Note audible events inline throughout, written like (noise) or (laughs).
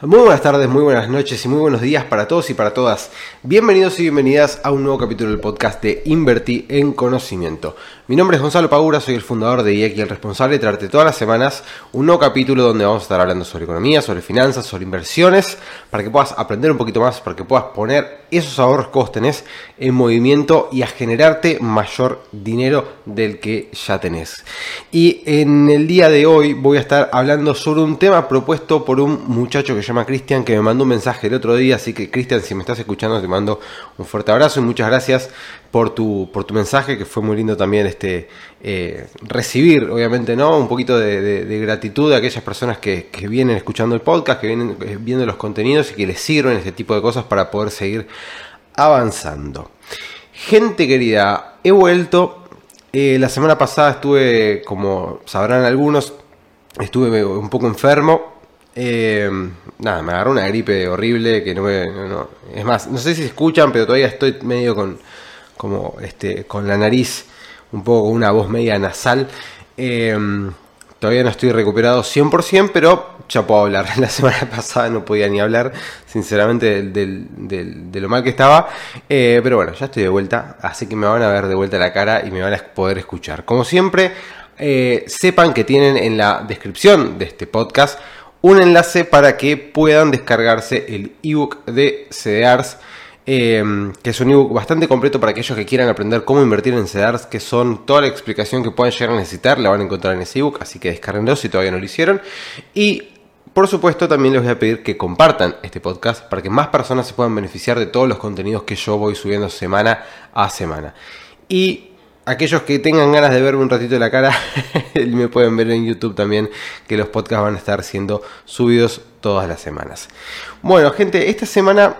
Muy buenas tardes, muy buenas noches y muy buenos días para todos y para todas. Bienvenidos y bienvenidas a un nuevo capítulo del podcast de Invertir en Conocimiento. Mi nombre es Gonzalo Pagura, soy el fundador de IEC y el responsable de traerte todas las semanas un nuevo capítulo donde vamos a estar hablando sobre economía, sobre finanzas, sobre inversiones, para que puedas aprender un poquito más, para que puedas poner esos ahorros que en movimiento y a generarte mayor dinero del que ya tenés. Y en el día de hoy voy a estar hablando sobre un tema propuesto por un muchacho que llama Cristian, que me mandó un mensaje el otro día, así que Cristian, si me estás escuchando, te mando un fuerte abrazo y muchas gracias por tu, por tu mensaje, que fue muy lindo también este, eh, recibir, obviamente, ¿no? Un poquito de, gratitud de aquellas personas que, vienen escuchando el podcast, que vienen eh, viendo los contenidos y que les sirven este tipo de cosas para poder seguir avanzando. Gente querida, he vuelto. Eh, la semana pasada estuve, como sabrán algunos, estuve un poco enfermo. Nada, me agarró una gripe horrible que no me... es más, no sé si escuchan, pero todavía estoy medio con, como este, con la nariz un poco con una voz media nasal. Em, todavía no estoy recuperado 100%, pero ya puedo hablar. (laughs) La semana pasada no podía ni hablar, sinceramente, de lo mal que estaba. Eh, pero bueno, ya estoy de vuelta, así que me van a ver de vuelta la cara y me van a poder escuchar. Como siempre, eh, sepan que tienen en la descripción de este podcast un enlace para que puedan descargarse el ebook de CDRs Em, que es un ebook bastante completo para aquellos que quieran aprender cómo invertir en CEDARS, que son toda la explicación que puedan llegar a necesitar, la van a encontrar en ese ebook, así que descarguenlo si todavía no lo hicieron. Y por supuesto también les voy a pedir que compartan este podcast para que más personas se puedan beneficiar de todos los contenidos que yo voy subiendo semana a semana. Y aquellos que tengan ganas de verme un ratito de la cara, (laughs) me pueden ver en YouTube también, que los podcasts van a estar siendo subidos todas las semanas. Bueno, gente, esta semana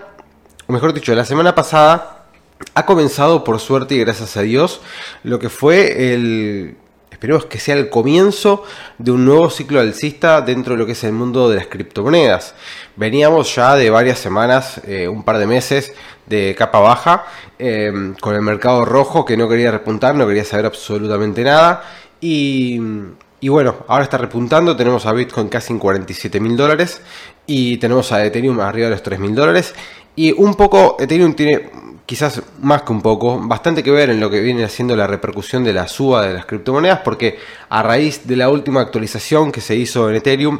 o mejor dicho, la semana pasada ha comenzado por suerte y gracias a Dios lo que fue el, esperemos que sea el comienzo de un nuevo ciclo alcista dentro de lo que es el mundo de las criptomonedas. Veníamos ya de varias semanas, eh, un par de meses de capa baja, eh, con el mercado rojo que no quería repuntar, no quería saber absolutamente nada. Y, y bueno, ahora está repuntando, tenemos a Bitcoin casi en 47 mil dólares y tenemos a Ethereum arriba de los 3 mil dólares. Y un poco, Ethereum tiene quizás más que un poco, bastante que ver en lo que viene haciendo la repercusión de la suba de las criptomonedas, porque a raíz de la última actualización que se hizo en Ethereum,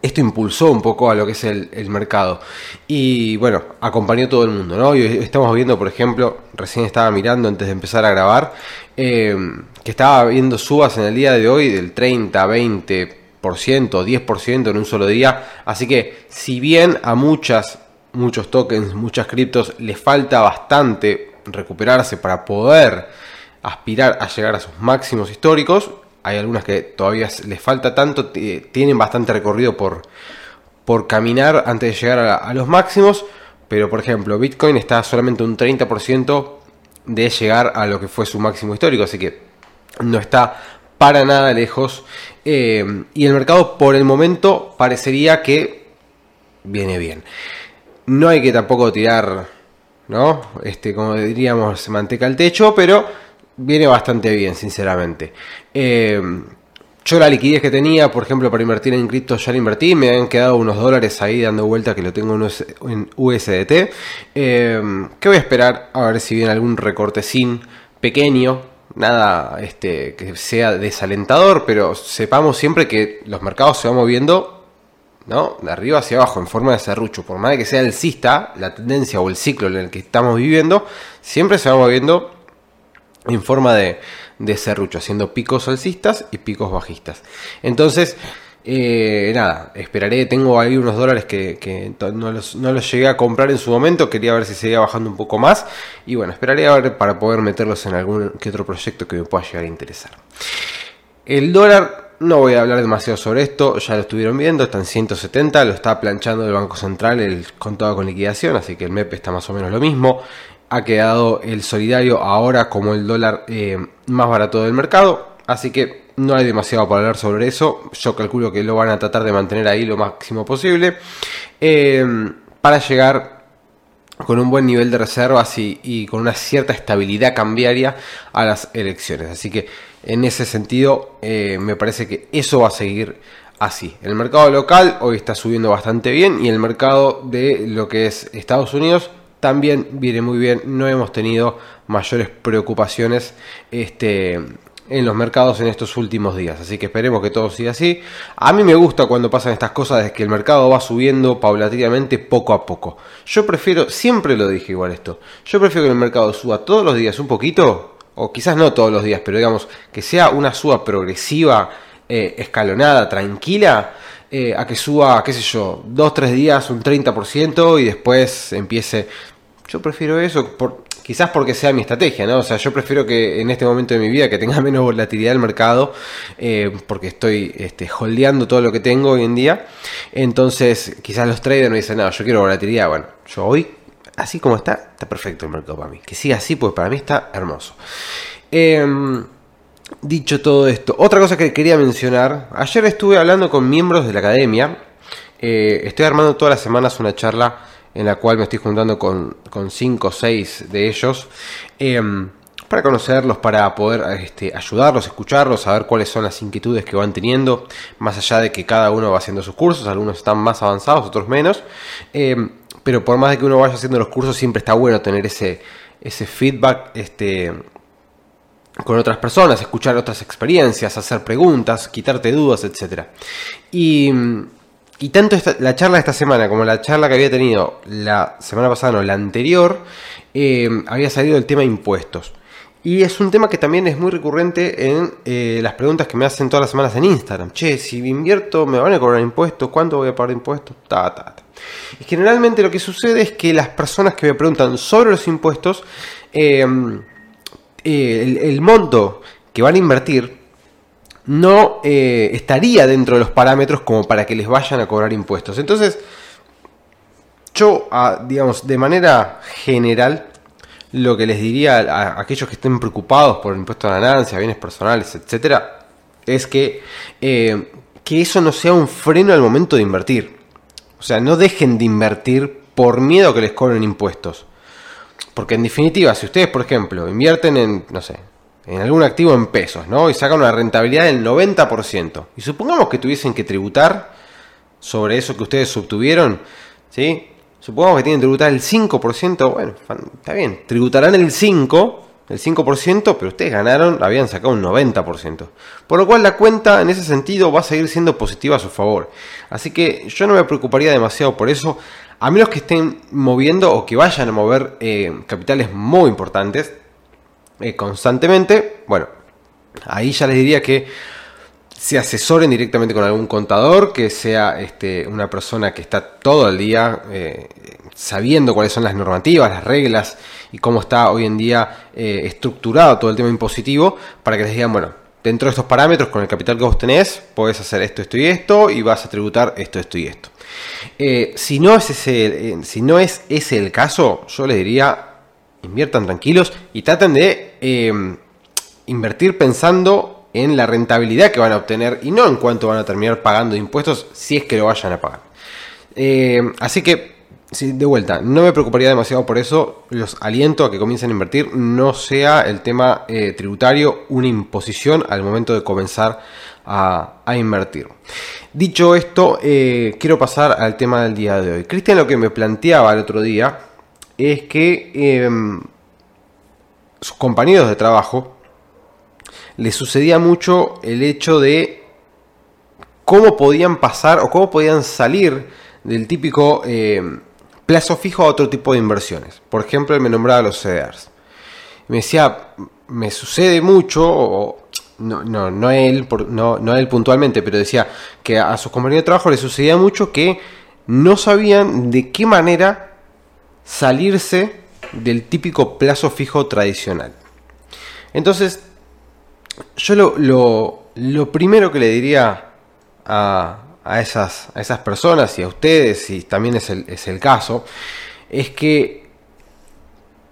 esto impulsó un poco a lo que es el, mercado. Y bueno, acompañó todo el mundo, ¿no? Y estamos viendo, por ejemplo, recién estaba mirando antes de empezar a grabar, eh, que estaba viendo subas en el día de hoy del 30, 20%, 10% en un solo día. Así que si bien a muchas muchos tokens, muchas criptos, les falta bastante recuperarse para poder aspirar a llegar a sus máximos históricos. Hay algunas que todavía les falta tanto, tienen bastante recorrido por, por caminar antes de llegar a, los máximos. Pero por ejemplo, Bitcoin está solamente un 30% de llegar a lo que fue su máximo histórico. Así que no está para nada lejos. Eh, y el mercado por el momento parecería que viene bien. No hay que tampoco tirar, ¿no? Este, como diríamos, manteca al techo, pero viene bastante bien, sinceramente. Eh, yo la liquidez que tenía, por ejemplo, para invertir en cripto ya la invertí, me han quedado unos dólares ahí dando vuelta que lo tengo en USDT. Eh, ¿Qué voy a esperar? A ver si viene algún recortecín pequeño, nada este, que sea desalentador, pero sepamos siempre que los mercados se van moviendo ¿no? De arriba hacia abajo, en forma de serrucho. Por más que sea alcista, la tendencia o el ciclo en el que estamos viviendo, siempre se va moviendo en forma de, de serrucho, haciendo picos alcistas y picos bajistas. Entonces, eh, nada, esperaré, tengo ahí unos dólares que, no, los, no, los, llegué a comprar en su momento, quería ver si seguía bajando un poco más y bueno, esperaré a ver para poder meterlos en algún que otro proyecto que me pueda llegar a interesar. El dólar no voy a hablar demasiado sobre esto, ya lo estuvieron viendo, está en 170, lo está planchando el Banco Central el contado con liquidación, así que el MEP está más o menos lo mismo. Ha quedado el solidario ahora como el dólar eh, más barato del mercado, así que no hay demasiado para hablar sobre eso. Yo calculo que lo van a tratar de mantener ahí lo máximo posible. Eh, para llegar con un buen nivel de reservas y, con una cierta estabilidad cambiaria a las elecciones. Así que en ese sentido eh, me parece que eso va a seguir así. El mercado local hoy está subiendo bastante bien y el mercado de lo que es Estados Unidos también viene muy bien. No hemos tenido mayores preocupaciones este, en los mercados en estos últimos días. Así que esperemos que todo siga así. A mí me gusta cuando pasan estas cosas de que el mercado va subiendo paulatinamente poco a poco. Yo prefiero, siempre lo dije igual esto, yo prefiero que el mercado suba todos los días un poquito, o quizás no todos los días, pero digamos que sea una suba progresiva, eh, escalonada, tranquila. Eh, a que suba, qué sé yo, dos, tres días un 30% y después empiece... Yo prefiero eso, por, quizás porque sea mi estrategia, ¿no? O sea, yo prefiero que en este momento de mi vida que tenga (laughs) menos volatilidad el mercado, eh, porque estoy este, holdeando todo lo que tengo hoy en día. Entonces, quizás los traders me dicen, no, yo quiero volatilidad. Bueno, yo hoy, así como está, está perfecto el mercado para mí. Que siga así, pues para mí está hermoso. Em, dicho todo esto, otra cosa que quería mencionar, ayer estuve hablando con miembros de la academia. Eh, estoy armando todas las semanas una charla en la cual me estoy juntando con, con cinco o seis de ellos. Em, para conocerlos, para poder este, ayudarlos, escucharlos, saber cuáles son las inquietudes que van teniendo, más allá de que cada uno va haciendo sus cursos, algunos están más avanzados, otros menos, em, pero por más de que uno vaya haciendo los cursos, siempre está bueno tener ese, ese feedback este, con otras personas, escuchar otras experiencias, hacer preguntas, quitarte dudas, etc. Y y tanto la charla de esta semana como la charla que había tenido la semana pasada, no, la anterior, eh, había salido el tema impuestos. Y es un tema que también es muy recurrente en eh, las preguntas que me hacen todas las semanas en Instagram. Che, si invierto, ¿me van a cobrar impuestos? ¿Cuánto voy a pagar impuestos? Ta, ta, ta. Y generalmente lo que sucede es que las personas que me preguntan sobre los impuestos, eh, el monto que van a invertir no eh, estaría dentro de los parámetros como para que les vayan a cobrar impuestos. Entonces, yo, ah, digamos, de manera general, lo que les diría a, aquellos que estén preocupados por el impuesto de ganancia, bienes personales, etcétera, es que, eh, que eso no sea un freno al momento de invertir. O sea, no dejen de invertir por miedo a que les cobren impuestos. Porque en definitiva, si ustedes, por ejemplo, invierten en, no sé, en algún activo en pesos, ¿no? Y sacan una rentabilidad del 90%. Y supongamos que tuviesen que tributar sobre eso que ustedes obtuvieron, ¿sí? Supongamos que tienen que tributar el 5%, bueno, está bien, tributarán el 5%, el 5%, pero ustedes ganaron, habían sacado un 90%. Por lo cual la cuenta en ese sentido va a seguir siendo positiva a su favor. Así que yo no me preocuparía demasiado por eso, a menos que estén moviendo o que vayan a mover eh, capitales muy importantes, eh, constantemente, bueno, ahí ya les diría que se asesoren directamente con algún contador, que sea este, una persona que está todo el día eh, sabiendo cuáles son las normativas, las reglas y cómo está hoy en día eh, estructurado todo el tema impositivo, para que les digan, bueno, dentro de estos parámetros, con el capital que vos tenés, podés hacer esto, esto y esto, y vas a tributar esto, esto y esto. si, no es ese, si no es ese el caso, yo les diría, inviertan tranquilos y traten de eh, invertir pensando en la rentabilidad que van a obtener y no en cuánto van a terminar pagando impuestos si es que lo vayan a pagar. Eh, así que, de vuelta, no me preocuparía demasiado por eso. Los aliento a que comiencen a invertir. No sea el tema eh, tributario una imposición al momento de comenzar a, a invertir. Dicho esto, quiero pasar al tema del día de hoy. Cristian lo que me planteaba el otro día es que em, sus compañeros de trabajo les sucedía mucho el hecho de cómo podían pasar o cómo podían salir del típico em, plazo fijo a otro tipo de inversiones. Por ejemplo, él me nombraba los CDRs. Me decía, me sucede mucho, no, no, no, él, no, no él puntualmente, pero decía que a sus compañeros de trabajo les sucedía mucho que no sabían de qué manera salirse del típico plazo fijo tradicional. Entonces, yo lo, lo, primero que le diría a, a, esas, a esas personas y a ustedes, y también es el, es el caso, es que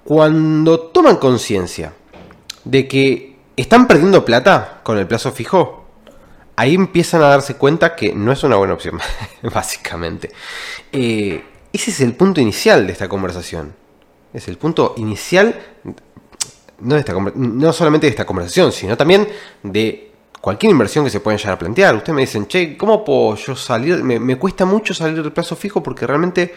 cuando toman conciencia de que están perdiendo plata con el plazo fijo, ahí empiezan a darse cuenta que no es una buena opción, (laughs) básicamente. Eh, ese es el punto inicial de esta conversación. Es el punto inicial, no, de esta, no solamente de esta conversación, sino también de cualquier inversión que se pueden llegar a plantear. Ustedes me dicen, che, ¿cómo puedo yo salir? Me, cuesta mucho salir del plazo fijo porque realmente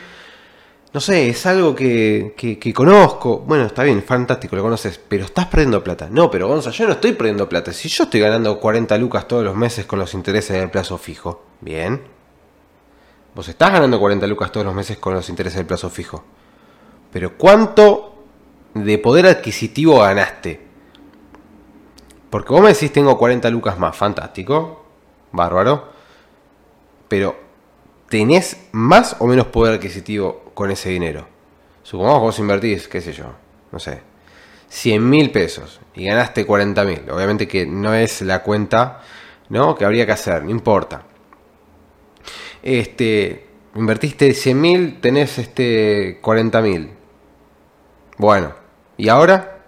no sé, es algo que, que, conozco. Bueno, está bien, fantástico, lo conoces, pero estás perdiendo plata. No, pero Gonza, yo no estoy perdiendo plata. Si yo estoy ganando 40 lucas todos los meses con los intereses del plazo fijo, bien. Vos estás ganando 40 lucas todos los meses con los intereses del plazo fijo. Pero ¿cuánto de poder adquisitivo ganaste? Porque vos me decís tengo 40 lucas más, fantástico, bárbaro. Pero ¿tenés más o menos poder adquisitivo con ese dinero. Supongamos que vos invertís, qué sé yo, no sé, 100 mil pesos y ganaste 40 mil. Obviamente que no es la cuenta ¿no? que habría que hacer, no importa. Este, invertiste 100 mil, tenés este 40 mil. Bueno, ¿y ahora?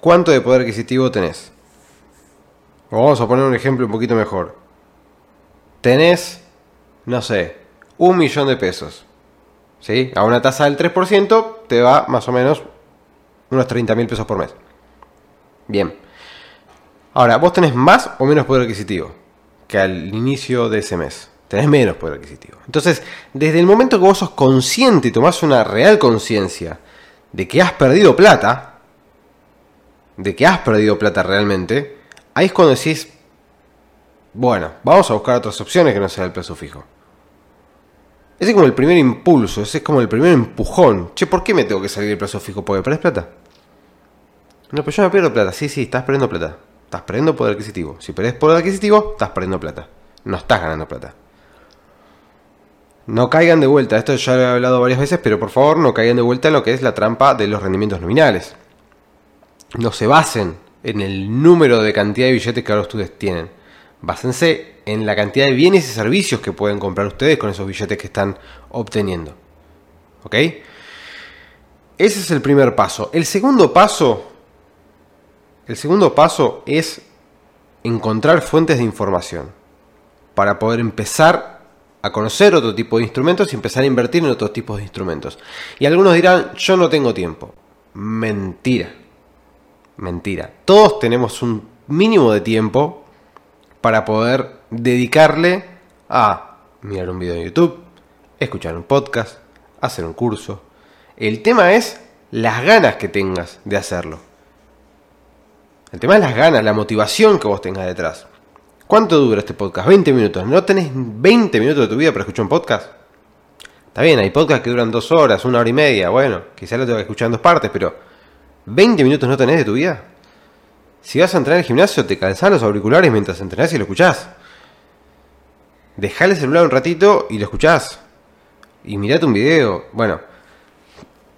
¿Cuánto de poder adquisitivo tenés? Vamos a poner un ejemplo un poquito mejor. Tenés, no sé, un millón de pesos. ¿sí? A una tasa del 3% te va más o menos unos 30 mil pesos por mes. Bien. Ahora, vos tenés más o menos poder adquisitivo que al inicio de ese mes. Tenés menos poder adquisitivo. Entonces, desde el momento que vos sos consciente y tomás una real conciencia de que has perdido plata, de que has perdido plata realmente, ahí es cuando decís, bueno, vamos a buscar otras opciones que no sea el peso fijo. Ese es como el primer impulso, ese es como el primer empujón. Che, ¿por qué me tengo que salir del plazo fijo? ¿Porque perdés plata? No, pero yo no pierdo plata. Sí, sí, estás perdiendo plata. Estás perdiendo poder adquisitivo. Si perdés poder adquisitivo, estás perdiendo plata. No estás ganando plata. No caigan de vuelta, esto ya lo he hablado varias veces, pero por favor no caigan de vuelta en lo que es la trampa de los rendimientos nominales. No se basen en el número de cantidad de billetes que ahora ustedes tienen. Básense en la cantidad de bienes y servicios que pueden comprar ustedes con esos billetes que están obteniendo. ¿Ok? Ese es el primer paso. El segundo paso, el segundo paso es encontrar fuentes de información para poder empezar a conocer otro tipo de instrumentos y empezar a invertir en otros tipos de instrumentos. Y algunos dirán, yo no tengo tiempo. Mentira. Mentira. Todos tenemos un mínimo de tiempo para poder dedicarle a mirar un video en YouTube, escuchar un podcast, hacer un curso. El tema es las ganas que tengas de hacerlo. El tema es las ganas, la motivación que vos tengas detrás. ¿Cuánto dura este podcast? 20 minutos. ¿No tenés 20 minutos de tu vida para escuchar un podcast? Está bien, hay podcasts que duran dos horas, una hora y media. Bueno, quizás lo tengo que escuchar en dos partes, pero ¿20 minutos no tenés de tu vida? Si vas a entrar al gimnasio, te calzás los auriculares mientras entrenás y lo escuchás. Dejale el celular un ratito y lo escuchás. Y mirate un video. Bueno,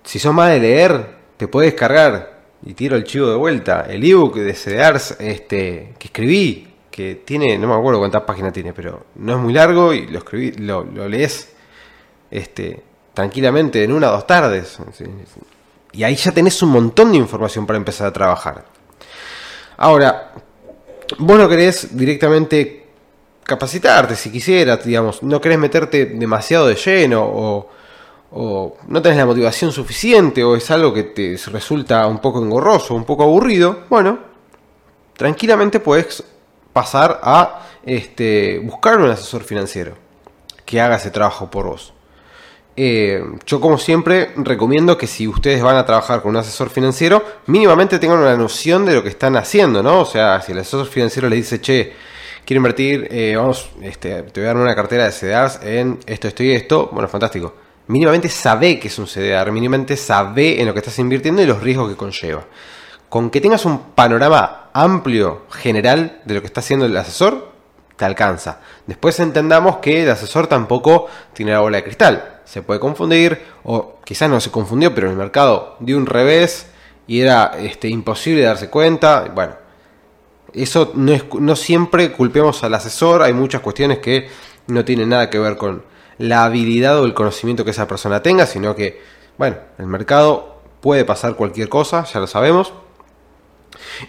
si sos más de leer, te puedes cargar. Y tiro el chivo de vuelta. El ebook de CDARS este, que escribí, que tiene, no me acuerdo cuántas páginas tiene, pero no es muy largo y lo escribí, lo, lees este, tranquilamente en una o dos tardes. Y ahí ya tenés un montón de información para empezar a trabajar. Ahora, vos no querés directamente capacitarte si quisieras, digamos, no querés meterte demasiado de lleno o, no tenés la motivación suficiente o es algo que te resulta un poco engorroso, un poco aburrido, bueno, tranquilamente puedes pasar a este, buscar un asesor financiero que haga ese trabajo por vos. Eh, yo como siempre recomiendo que si ustedes van a trabajar con un asesor financiero, mínimamente tengan una noción de lo que están haciendo, ¿no? O sea, si el asesor financiero le dice, che, quiero invertir, eh, vamos, este, te voy a dar una cartera de CDRs en esto, esto y esto, bueno, fantástico. Mínimamente sabe que es un CDR, mínimamente sabe en lo que estás invirtiendo y los riesgos que conlleva. Con que tengas un panorama amplio, general, de lo que está haciendo el asesor, te alcanza. Después entendamos que el asesor tampoco tiene la bola de cristal. Se puede confundir, o quizás no se confundió, pero el mercado dio un revés y era este, imposible darse cuenta. Bueno, eso no, es, no siempre culpemos al asesor, hay muchas cuestiones que no tienen nada que ver con la habilidad o el conocimiento que esa persona tenga, sino que, bueno, el mercado puede pasar cualquier cosa, ya lo sabemos.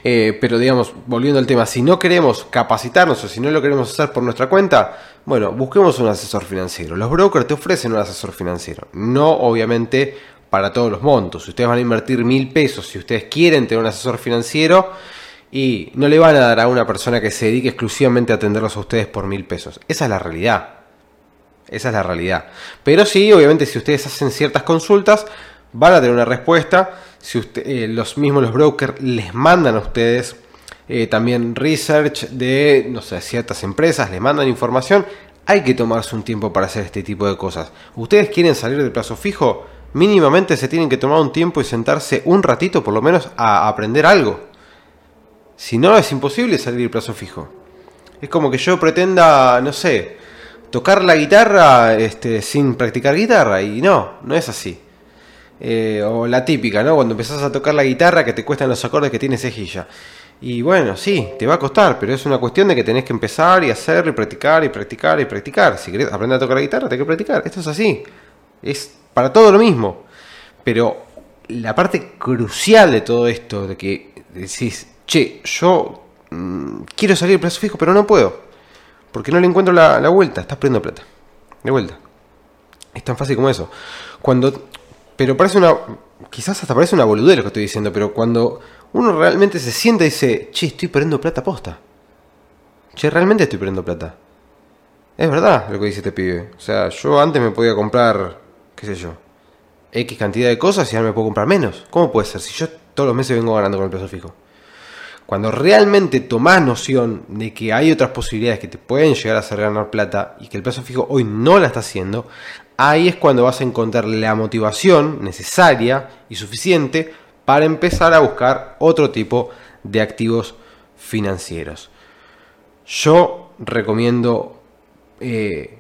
Eh, pero digamos, volviendo al tema, si no queremos capacitarnos o si no lo queremos hacer por nuestra cuenta, bueno, busquemos un asesor financiero. Los brokers te ofrecen un asesor financiero. No obviamente para todos los montos. Si ustedes van a invertir mil pesos, si ustedes quieren tener un asesor financiero, y no le van a dar a una persona que se dedique exclusivamente a atenderlos a ustedes por mil pesos. Esa es la realidad. Esa es la realidad. Pero sí, obviamente, si ustedes hacen ciertas consultas, van a tener una respuesta. Si usted, eh, los mismos los brokers les mandan a ustedes eh, también research de, no sé, ciertas empresas, les mandan información. Hay que tomarse un tiempo para hacer este tipo de cosas. ¿Ustedes quieren salir del plazo fijo? Mínimamente se tienen que tomar un tiempo y sentarse un ratito por lo menos a aprender algo. Si no, es imposible salir del plazo fijo. Es como que yo pretenda, no sé, tocar la guitarra este, sin practicar guitarra. Y no, no es así. Eh, o la típica, ¿no? Cuando empezás a tocar la guitarra que te cuestan los acordes que tiene cejilla. Y bueno, sí, te va a costar, pero es una cuestión de que tenés que empezar y hacerlo y practicar y practicar y practicar. Si querés aprender a tocar la guitarra, tenés que practicar. Esto es así. Es para todo lo mismo. Pero la parte crucial de todo esto, de que decís, che, yo mm, quiero salir del plazo fijo, pero no puedo. Porque no le encuentro la, vuelta. Estás perdiendo plata. De vuelta. Es tan fácil como eso. Cuando. Pero parece una. Quizás hasta parece una boludez lo que estoy diciendo, pero cuando uno realmente se siente y dice, che, estoy perdiendo plata posta. Che, realmente estoy perdiendo plata. Es verdad lo que dice este pibe. O sea, yo antes me podía comprar, qué sé yo, X cantidad de cosas y ahora me puedo comprar menos. ¿Cómo puede ser? Si yo todos los meses vengo ganando con el plazo fijo. Cuando realmente tomás noción de que hay otras posibilidades que te pueden llegar a hacer ganar plata y que el plazo fijo hoy no la está haciendo, ahí es cuando vas a encontrar la motivación necesaria y suficiente para empezar a buscar otro tipo de activos financieros. Yo recomiendo, eh,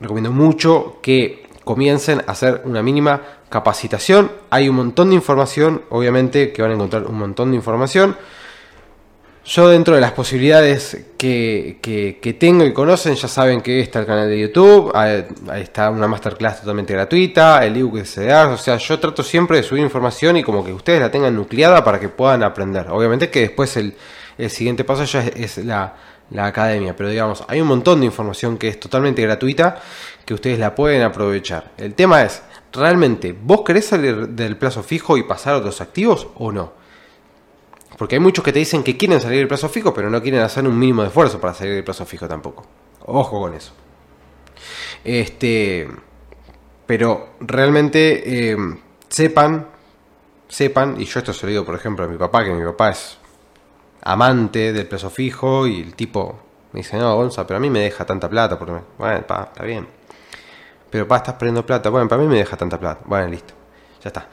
recomiendo mucho que comiencen a hacer una mínima capacitación. Hay un montón de información, obviamente que van a encontrar un montón de información yo dentro de las posibilidades que, que, tengo y conocen, ya saben que está el canal de YouTube, ahí, está una masterclass totalmente gratuita, el ebook de CDR, o sea, yo trato siempre de subir información y como que ustedes la tengan nucleada para que puedan aprender. Obviamente que después el, siguiente paso ya es, la, la, academia, pero digamos, hay un montón de información que es totalmente gratuita que ustedes la pueden aprovechar. El tema es, ¿realmente vos querés salir del plazo fijo y pasar a otros activos o no? Porque hay muchos que te dicen que quieren salir del plazo fijo, pero no quieren hacer un mínimo de esfuerzo para salir del plazo fijo tampoco. Ojo con eso. Este. Pero realmente eh, sepan, sepan, y yo esto se lo digo por ejemplo a mi papá, que mi papá es amante del plazo fijo, y el tipo me dice, no, Gonza, pero a mí me deja tanta plata, porque, bueno, pa, está bien. Pero pa, estás perdiendo plata, bueno, para mí me deja tanta plata. Bueno, listo, ya está.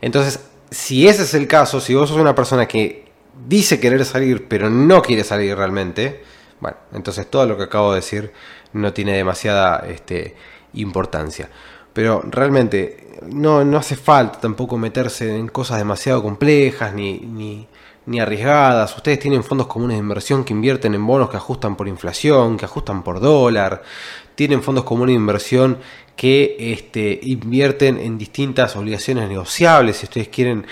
Entonces, si ese es el caso, si vos sos una persona que dice querer salir, pero no quiere salir realmente, bueno, entonces todo lo que acabo de decir no tiene demasiada este, importancia. Pero realmente no, no hace falta tampoco meterse en cosas demasiado complejas ni, ni, ni arriesgadas. Ustedes tienen fondos comunes de inversión que invierten en bonos que ajustan por inflación, que ajustan por dólar. Tienen fondos comunes de inversión que este, invierten en distintas obligaciones negociables. Si ustedes quieren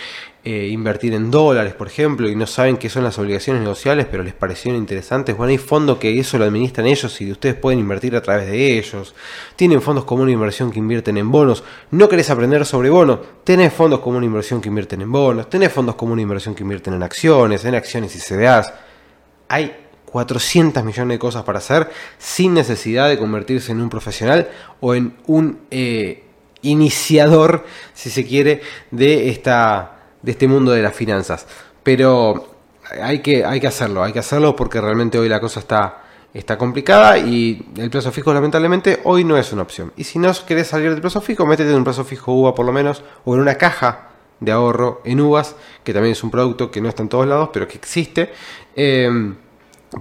eh, invertir en dólares, por ejemplo, y no saben qué son las obligaciones negociables, pero les parecieron interesantes, bueno, hay fondos que eso lo administran ellos y ustedes pueden invertir a través de ellos. Tienen fondos comunes de inversión que invierten en bonos. No querés aprender sobre bonos, tenés fondos comunes de inversión que invierten en bonos, tenés fondos comunes de inversión que invierten en acciones, en acciones y CDAs. Hay 400 millones de cosas para hacer sin necesidad de convertirse en un profesional o en un eh, iniciador, si se quiere, de esta de este mundo de las finanzas. Pero hay que, hay que hacerlo, hay que hacerlo porque realmente hoy la cosa está, está complicada y el plazo fijo lamentablemente hoy no es una opción. Y si no querés salir del plazo fijo, métete en un plazo fijo UVA por lo menos o en una caja de ahorro en uvas, que también es un producto que no está en todos lados, pero que existe, eh,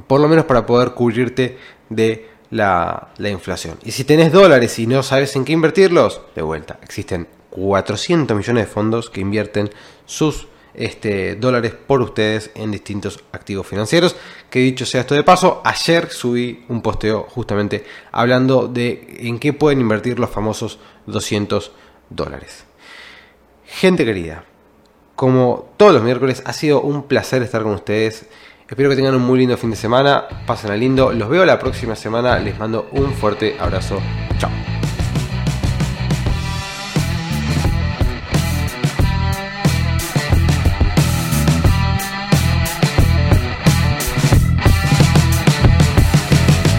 por lo menos para poder cubrirte de la, la inflación. Y si tenés dólares y no sabes en qué invertirlos, de vuelta, existen 400 millones de fondos que invierten sus este, dólares por ustedes en distintos activos financieros. Que dicho sea esto de paso, ayer subí un posteo justamente hablando de en qué pueden invertir los famosos 200 dólares. Gente querida, como todos los miércoles, ha sido un placer estar con ustedes. Espero que tengan un muy lindo fin de semana. Pasen a lindo. Los veo la próxima semana. Les mando un fuerte abrazo. Chao.